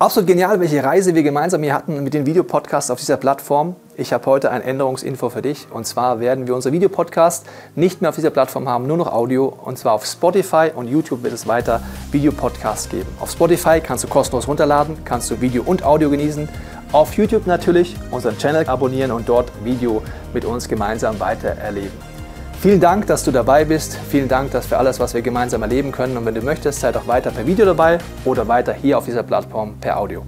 Absolut genial, welche Reise wir gemeinsam hier hatten mit den Videopodcasts auf dieser Plattform. Ich habe heute ein Änderungsinfo für dich. Und zwar werden wir unsere Videopodcast nicht mehr auf dieser Plattform haben, nur noch Audio. Und zwar auf Spotify und YouTube wird es weiter Videopodcasts geben. Auf Spotify kannst du kostenlos runterladen, kannst du Video und Audio genießen. Auf YouTube natürlich unseren Channel abonnieren und dort Video mit uns gemeinsam weiter erleben. Vielen Dank, dass du dabei bist. Vielen Dank dass für alles, was wir gemeinsam erleben können. Und wenn du möchtest, sei doch weiter per Video dabei oder weiter hier auf dieser Plattform per Audio.